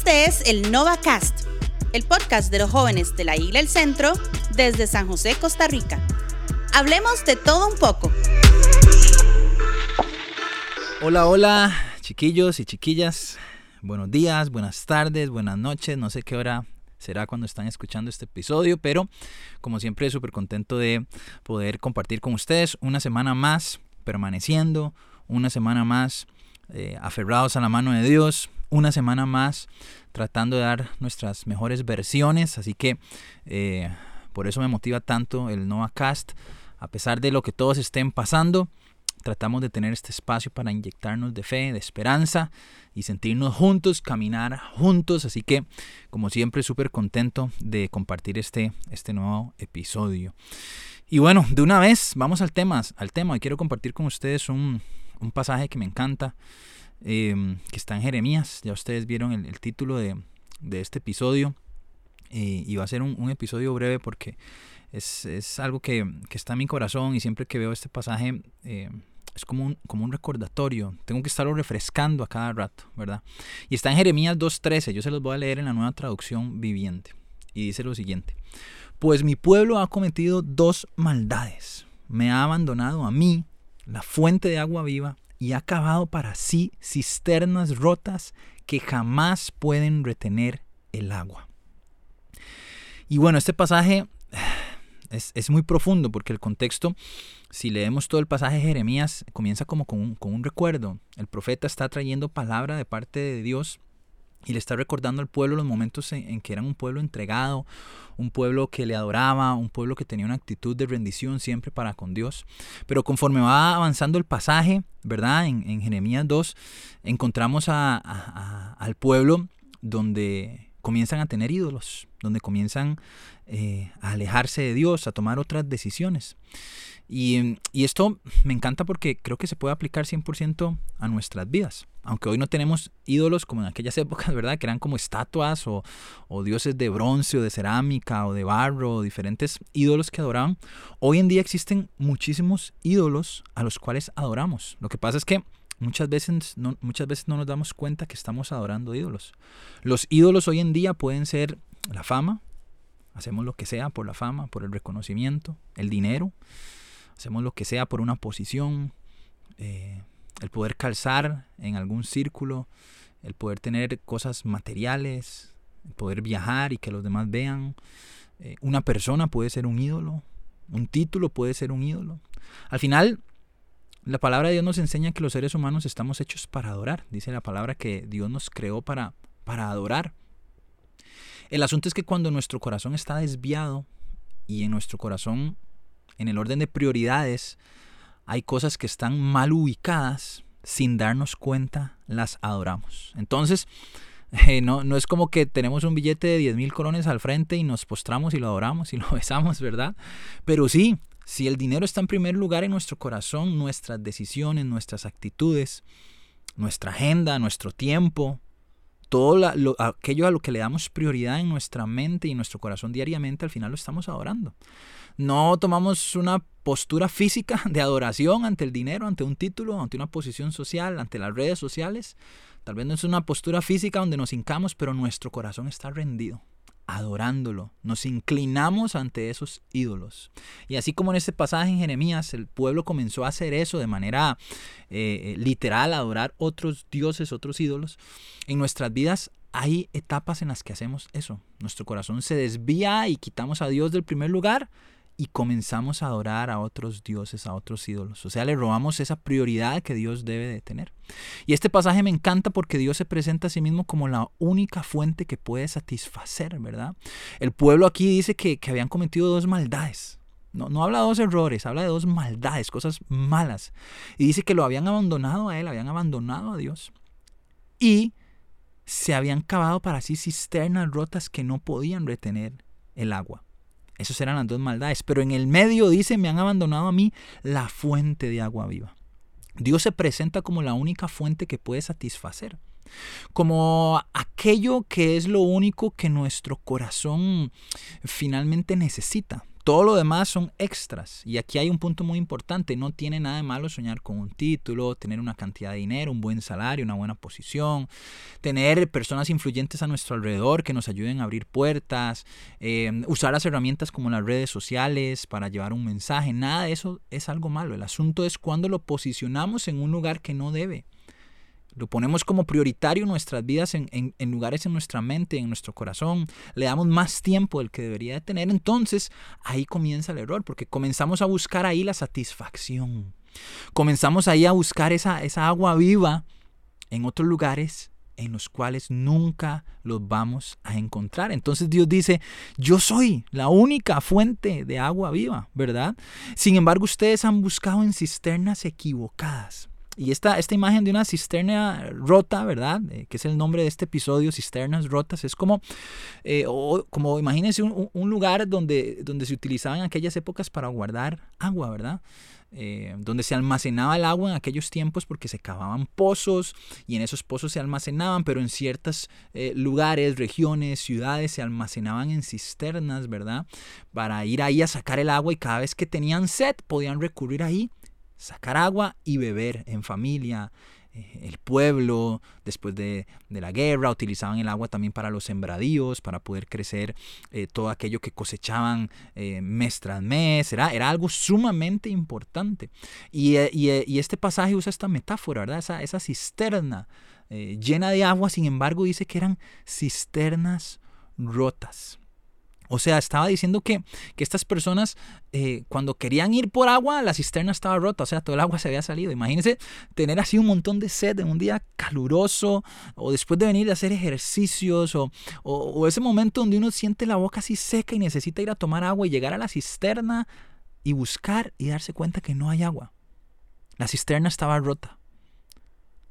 Este es el NovaCast, el podcast de los jóvenes de la Isla El Centro desde San José, Costa Rica. Hablemos de todo un poco. Hola, hola, chiquillos y chiquillas. Buenos días, buenas tardes, buenas noches. No sé qué hora será cuando están escuchando este episodio, pero como siempre súper contento de poder compartir con ustedes una semana más permaneciendo, una semana más eh, aferrados a la mano de Dios, una semana más tratando de dar nuestras mejores versiones, así que eh, por eso me motiva tanto el Nova Cast, a pesar de lo que todos estén pasando, tratamos de tener este espacio para inyectarnos de fe, de esperanza y sentirnos juntos, caminar juntos. Así que, como siempre, súper contento de compartir este, este nuevo episodio. Y bueno, de una vez vamos al tema. Al tema. Hoy quiero compartir con ustedes un, un pasaje que me encanta, em, que está en Jeremías. Ya ustedes vieron el, título de, de, este episodio. Eh, y va a ser un, episodio breve porque es, es algo que, que, está en mi corazón y siempre que veo este pasaje eh, es como un, como un recordatorio. Tengo que estarlo refrescando a cada rato, ¿verdad? Y está en Jeremías 2.13. Yo se los voy a leer en la nueva traducción viviente. Y dice lo siguiente. Pues mi pueblo ha cometido dos maldades. Me ha abandonado a mí, la fuente de agua viva, y ha cavado para sí cisternas rotas que jamás pueden retener el agua. Y bueno, este pasaje es, muy profundo porque el contexto, si leemos todo el pasaje de Jeremías, comienza como con con un recuerdo. El profeta está trayendo palabra de parte de Dios y le está recordando al pueblo los momentos en, que eran un pueblo entregado, un pueblo que le adoraba, un pueblo que tenía una actitud de rendición siempre para con Dios. Pero conforme va avanzando el pasaje, ¿verdad? En, Jeremías 2 encontramos al pueblo donde comienzan a tener ídolos, donde comienzan eh, a alejarse de Dios, a tomar otras decisiones. Y, esto me encanta porque creo que se puede aplicar 100% a nuestras vidas. Aunque hoy no tenemos ídolos como en aquellas épocas, ¿verdad? Que eran como estatuas o, dioses de bronce o de cerámica o de barro, diferentes ídolos que adoraban. Hoy en día existen muchísimos ídolos a los cuales adoramos. Lo que pasa es que Muchas veces, no, muchas veces no nos damos cuenta que estamos adorando ídolos. Los ídolos hoy en día pueden ser la fama, hacemos lo que sea por la fama, por el reconocimiento, el dinero, hacemos lo que sea por una posición, eh, el poder calzar en algún círculo, el poder tener cosas materiales, el poder viajar y que los demás vean. Eh, una persona puede ser un ídolo, un título puede ser un ídolo. Al final, la palabra de Dios nos enseña que los seres humanos estamos hechos para adorar. Dice la palabra que Dios nos creó para, para adorar. El asunto es que cuando nuestro corazón está desviado y en nuestro corazón, en el orden de prioridades, hay cosas que están mal ubicadas, sin darnos cuenta, las adoramos. Entonces, eh, no, no es como que tenemos un billete de 10 mil colones al frente y nos postramos y lo adoramos y lo besamos, ¿verdad? Pero sí, si el dinero está en primer lugar en nuestro corazón, nuestras decisiones, nuestras actitudes, nuestra agenda, nuestro tiempo, todo aquello a lo que le damos prioridad en nuestra mente y nuestro corazón diariamente, al final lo estamos adorando. No tomamos una postura física de adoración ante el dinero, ante un título, ante una posición social, ante las redes sociales. Tal vez no es una postura física donde nos hincamos, pero nuestro corazón está rendido adorándolo, nos inclinamos ante esos ídolos. Y así como en este pasaje en Jeremías, el pueblo comenzó a hacer eso de manera eh, literal, adorar otros dioses, otros ídolos, en nuestras vidas hay etapas en las que hacemos eso. Nuestro corazón se desvía y quitamos a Dios del primer lugar y comenzamos a adorar a otros dioses, a otros ídolos. O sea, le robamos esa prioridad que Dios debe de tener. Y este pasaje me encanta porque Dios se presenta a sí mismo como la única fuente que puede satisfacer, ¿verdad? El pueblo aquí dice que, habían cometido dos maldades. No, no habla de dos errores, habla de dos maldades, cosas malas. Y dice que lo habían abandonado a él, habían abandonado a Dios. Y se habían cavado para sí cisternas rotas que no podían retener el agua. Esas eran las dos maldades. Pero en el medio dice, me han abandonado a mí la fuente de agua viva. Dios se presenta como la única fuente que puede satisfacer. Como aquello que es lo único que nuestro corazón finalmente necesita. Todo lo demás son extras. Y aquí hay un punto muy importante. No tiene nada de malo soñar con un título, tener una cantidad de dinero, un buen salario, una buena posición, tener personas influyentes a nuestro alrededor que nos ayuden a abrir puertas, eh, usar las herramientas como las redes sociales para llevar un mensaje. Nada de eso es algo malo. El asunto es cuando lo posicionamos en un lugar que no debe lo ponemos como prioritario en nuestras vidas, en, lugares en nuestra mente, en nuestro corazón, le damos más tiempo del que debería de tener, entonces ahí comienza el error, porque comenzamos a buscar ahí la satisfacción. Comenzamos ahí a buscar esa, esa agua viva en otros lugares en los cuales nunca los vamos a encontrar. Entonces Dios dice, yo soy la única fuente de agua viva, ¿verdad? Sin embargo, ustedes han buscado en cisternas equivocadas. Y esta, esta imagen de una cisterna rota, ¿verdad? Eh, que es el nombre de este episodio, cisternas rotas, es como, eh, como imagínense un, lugar donde, donde se utilizaba en aquellas épocas para guardar agua, ¿verdad? Eh, donde se almacenaba el agua en aquellos tiempos porque se cavaban pozos y en esos pozos se almacenaban, pero en ciertos lugares, regiones, ciudades se almacenaban en cisternas, ¿verdad? Para ir ahí a sacar el agua y cada vez que tenían sed podían recurrir ahí sacar agua y beber en familia. Eh, el pueblo, después de, la guerra, utilizaban el agua también para los sembradíos, para poder crecer eh, todo aquello que cosechaban eh, mes tras mes. Era, era algo sumamente importante. Y, este pasaje usa esta metáfora, ¿verdad? Esa, esa cisterna llena de agua, sin embargo, dice que eran cisternas rotas. O sea, estaba diciendo que, estas personas eh, cuando querían ir por agua, la cisterna estaba rota, o sea, todo el agua se había salido. Imagínense tener así un montón de sed en un día caluroso o después de venir a hacer ejercicios o, o ese momento donde uno siente la boca así seca y necesita ir a tomar agua y llegar a la cisterna y buscar y darse cuenta que no hay agua. La cisterna estaba rota.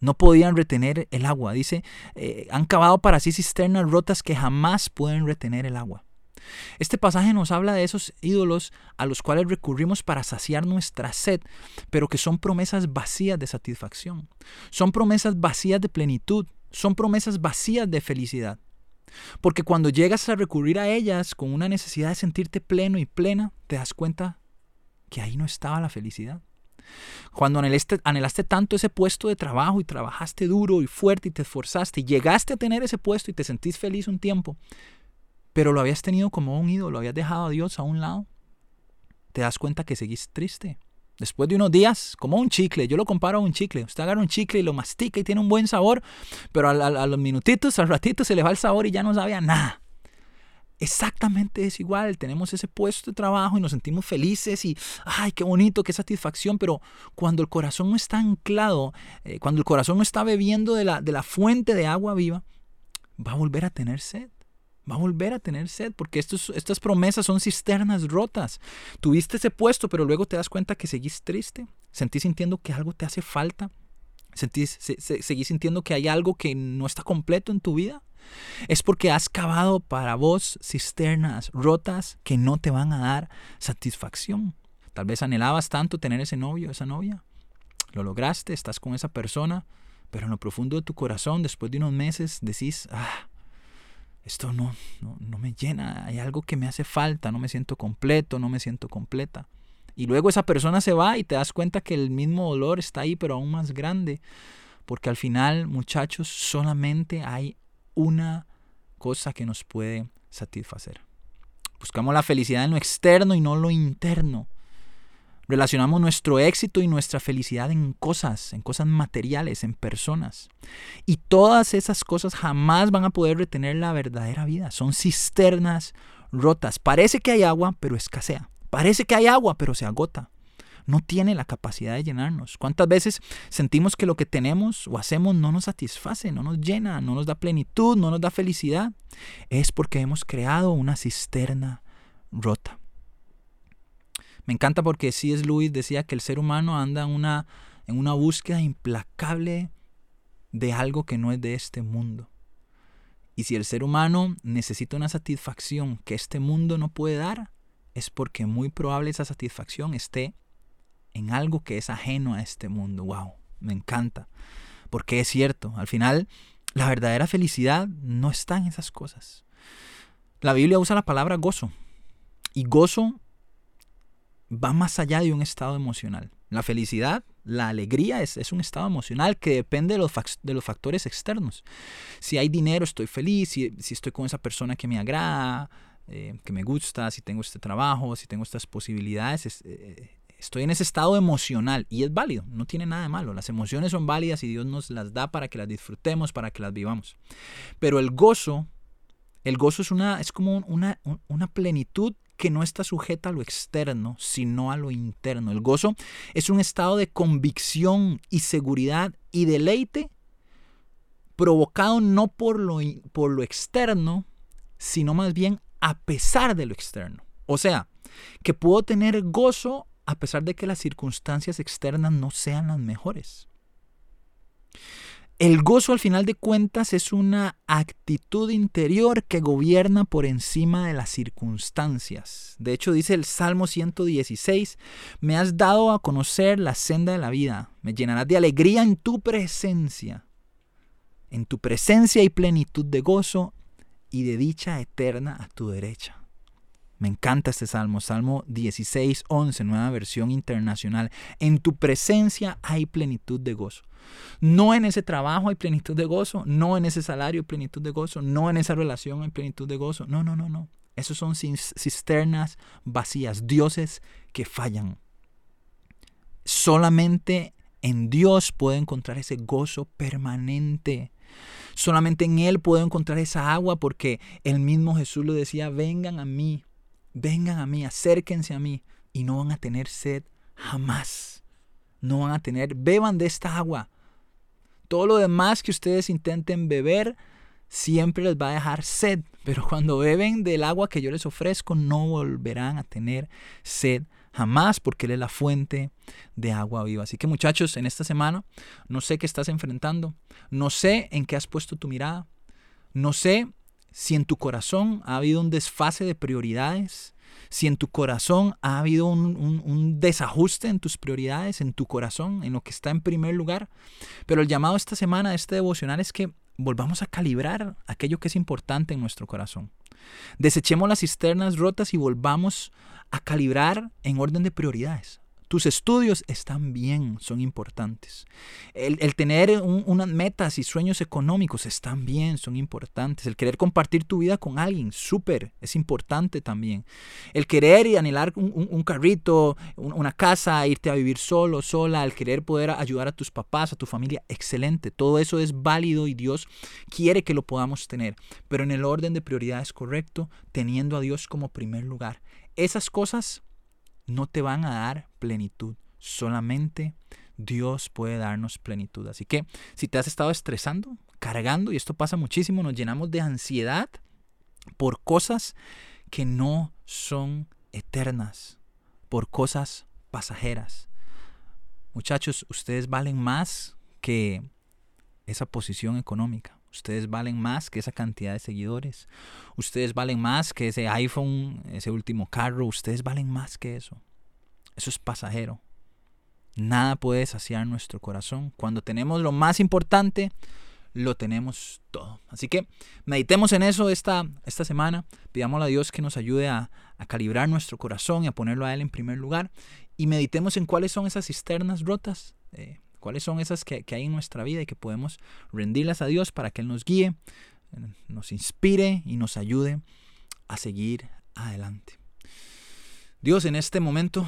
No podían retener el agua. Dice, eh, han cavado para sí cisternas rotas que jamás pueden retener el agua. Este pasaje nos habla de esos ídolos a los cuales recurrimos para saciar nuestra sed, pero que son promesas vacías de satisfacción. Son promesas vacías de plenitud. Son promesas vacías de felicidad. Porque cuando llegas a recurrir a ellas con una necesidad de sentirte pleno y plena, te das cuenta que ahí no estaba la felicidad. Cuando anhelaste, anhelaste, tanto ese puesto de trabajo y trabajaste duro y fuerte y te esforzaste y llegaste a tener ese puesto y te sentís feliz un tiempo, pero lo habías tenido como un ídolo, habías dejado a Dios a un lado, te das cuenta que seguís triste. Después de unos días, como un chicle, yo lo comparo a un chicle. Usted agarra un chicle y lo mastica y tiene un buen sabor, pero a, los minutitos, al ratito se le va el sabor y ya no sabe a nada. Exactamente es igual, tenemos ese puesto de trabajo y nos sentimos felices y, ay, qué bonito, qué satisfacción, pero cuando el corazón no está anclado, eh, cuando el corazón no está bebiendo de la, de la fuente de agua viva, va a volver a tener sed va a volver a tener sed, porque estos, estas promesas son cisternas rotas. Tuviste ese puesto, pero luego te das cuenta que seguís triste, sentís sintiendo que algo te hace falta, sentís, seguís sintiendo que hay algo que no está completo en tu vida. Es porque has cavado para vos cisternas rotas que no te van a dar satisfacción. Tal vez anhelabas tanto tener ese novio, esa novia. Lo lograste, estás con esa persona, pero en lo profundo de tu corazón, después de unos meses, decís, ah, esto no, no, me llena, hay algo que me hace falta, no me siento completo, no me siento completa. Y luego esa persona se va y te das cuenta que el mismo dolor está ahí, pero aún más grande. Porque al final, muchachos, solamente hay una cosa que nos puede satisfacer. Buscamos la felicidad en lo externo y no lo interno. Relacionamos nuestro éxito y nuestra felicidad en cosas, en cosas materiales, en personas. Y todas esas cosas jamás van a poder retener la verdadera vida. Son cisternas rotas. Parece que hay agua, pero escasea. Parece que hay agua, pero se agota. No tiene la capacidad de llenarnos. ¿Cuántas veces sentimos que lo que tenemos o hacemos no nos satisface, no nos llena, no nos da plenitud, no nos da felicidad? Es porque hemos creado una cisterna rota. Me encanta porque C.S. Lewis decía que el ser humano anda en una, en una búsqueda implacable de algo que no es de este mundo. Y si el ser humano necesita una satisfacción que este mundo no puede dar, es porque muy probable esa satisfacción esté en algo que es ajeno a este mundo. ¡Wow! Me encanta. Porque es cierto, al final la verdadera felicidad no está en esas cosas. La Biblia usa la palabra gozo. Y gozo va más allá de un estado emocional. La felicidad, la alegría es, un estado emocional que depende de los, de los, factores externos. Si hay dinero, estoy feliz, si, estoy con esa persona que me agrada, eh, que me gusta, si tengo este trabajo, si tengo estas posibilidades, eh, estoy en ese estado emocional y es válido, no tiene nada de malo. Las emociones son válidas y Dios nos las da para que las disfrutemos, para que las vivamos. Pero el gozo, el gozo es, una, es como una, una plenitud que no está sujeta a lo externo, sino a lo interno. El gozo es un estado de convicción y seguridad y deleite provocado no por lo, por lo externo, sino más bien a pesar de lo externo. O sea, que puedo tener gozo a pesar de que las circunstancias externas no sean las mejores. El gozo al final de cuentas es una actitud interior que gobierna por encima de las circunstancias. De hecho dice el Salmo 116, me has dado a conocer la senda de la vida, me llenarás de alegría en tu presencia. En tu presencia hay plenitud de gozo y de dicha eterna a tu derecha. Me encanta este salmo, Salmo 16, 11, nueva versión internacional. En tu presencia hay plenitud de gozo. No en ese trabajo hay plenitud de gozo, no en ese salario hay plenitud de gozo, no en esa relación hay plenitud de gozo. No, no, no, no. Esos son cisternas vacías, dioses que fallan. Solamente en Dios puedo encontrar ese gozo permanente. Solamente en Él puedo encontrar esa agua porque el mismo Jesús lo decía, vengan a mí, vengan a mí, acérquense a mí y no van a tener sed jamás. No van a tener, beban de esta agua. Todo lo demás que ustedes intenten beber siempre les va a dejar sed, pero cuando beben del agua que yo les ofrezco no volverán a tener sed jamás porque Él es la fuente de agua viva. Así que muchachos, en esta semana no sé qué estás enfrentando, no sé en qué has puesto tu mirada, no sé si en tu corazón ha habido un desfase de prioridades, si en tu corazón ha habido un, desajuste en tus prioridades, en tu corazón, en lo que está en primer lugar. Pero el llamado esta semana, este devocional, es que volvamos a calibrar aquello que es importante en nuestro corazón. Desechemos las cisternas rotas y volvamos a calibrar en orden de prioridades. Tus estudios están bien, son importantes. El, tener unas metas y sueños económicos están bien, son importantes. El querer compartir tu vida con alguien, súper, es importante también. El querer y anhelar un, carrito, una casa, irte a vivir solo, sola, el querer poder ayudar a tus papás, a tu familia, excelente. Todo eso es válido y Dios quiere que lo podamos tener, pero en el orden de prioridades correcto, teniendo a Dios como primer lugar. Esas cosas no te van a dar plenitud. Solamente Dios puede darnos plenitud. Así que si te has estado estresando, cargando, y esto pasa muchísimo, nos llenamos de ansiedad por cosas que no son eternas, por cosas pasajeras. Muchachos, ustedes valen más que esa posición económica. Ustedes valen más que esa cantidad de seguidores. Ustedes valen más que ese iPhone, ese último carro. Ustedes valen más que eso. Eso es pasajero. Nada puede saciar nuestro corazón. Cuando tenemos lo más importante, lo tenemos todo. Así que meditemos en eso esta, esta semana. Pidámosle a Dios que nos ayude a, calibrar nuestro corazón y a ponerlo a Él en primer lugar. Y meditemos en cuáles son esas cisternas rotas. Eh, cuáles son esas que, hay en nuestra vida y que podemos rendirlas a Dios para que Él nos guíe, nos inspire y nos ayude a seguir adelante. Dios, en este momento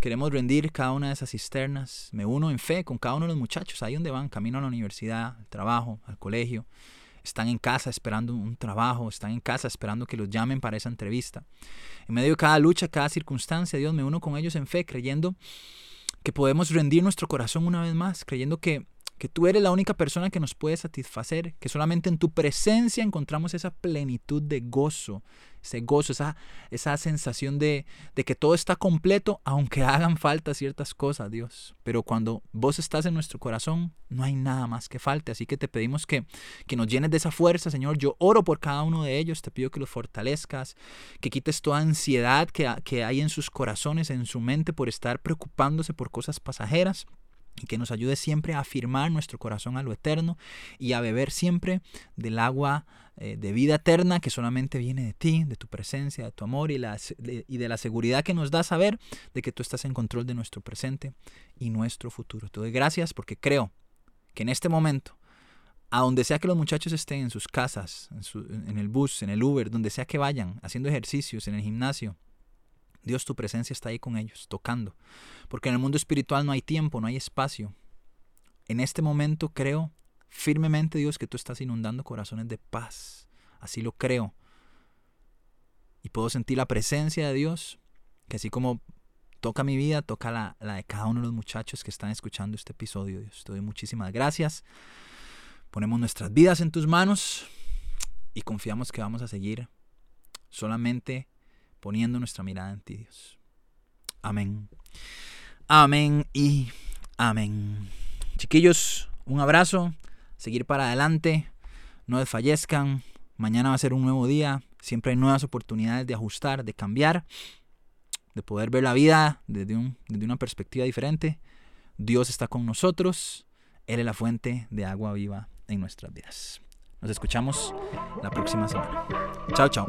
queremos rendir cada una de esas cisternas. Me uno en fe con cada uno de los muchachos, ahí donde van, camino a la universidad, al trabajo, al colegio. Están en casa esperando un trabajo, están en casa esperando que los llamen para esa entrevista. En medio de cada lucha, cada circunstancia, Dios, me uno con ellos en fe, creyendo que podemos rendir nuestro corazón una vez más, creyendo que, que tú eres la única persona que nos puede satisfacer, que solamente en tu presencia encontramos esa plenitud de gozo, ese gozo, esa, esa sensación de, de, que todo está completo, aunque hagan falta ciertas cosas, Dios. Pero cuando vos estás en nuestro corazón, no hay nada más que falte. Así que te pedimos que, que nos llenes de esa fuerza, Señor. Yo oro por cada uno de ellos, te pido que los fortalezcas, que quites toda ansiedad que, que hay en sus corazones, en su mente, por estar preocupándose por cosas pasajeras y que nos ayude siempre a afirmar nuestro corazón a lo eterno y a beber siempre del agua eh, de vida eterna que solamente viene de ti, de tu presencia, de tu amor y, la, y de la seguridad que nos da saber de que tú estás en control de nuestro presente y nuestro futuro. Te doy gracias porque creo que en este momento, a donde sea que los muchachos estén en sus casas, en, en el bus, en el Uber, donde sea que vayan, haciendo ejercicios, en el gimnasio, Dios, tu presencia está ahí con ellos, tocando. Porque en el mundo espiritual no hay tiempo, no hay espacio. En este momento creo firmemente, Dios, que tú estás inundando corazones de paz. Así lo creo. Y puedo sentir la presencia de Dios, que así como toca mi vida, toca la, de cada uno de los muchachos que están escuchando este episodio. Dios, te doy muchísimas gracias. Ponemos nuestras vidas en tus manos y confiamos que vamos a seguir solamente poniendo nuestra mirada en ti, Dios. Amén. Amén y amén. Chiquillos, un abrazo, seguir para adelante, no desfallezcan, mañana va a ser un nuevo día, siempre hay nuevas oportunidades de ajustar, de cambiar, de poder ver la vida desde, un, desde una perspectiva diferente. Dios está con nosotros, Él es la fuente de agua viva en nuestras vidas. Nos escuchamos la próxima semana. Chao, chao.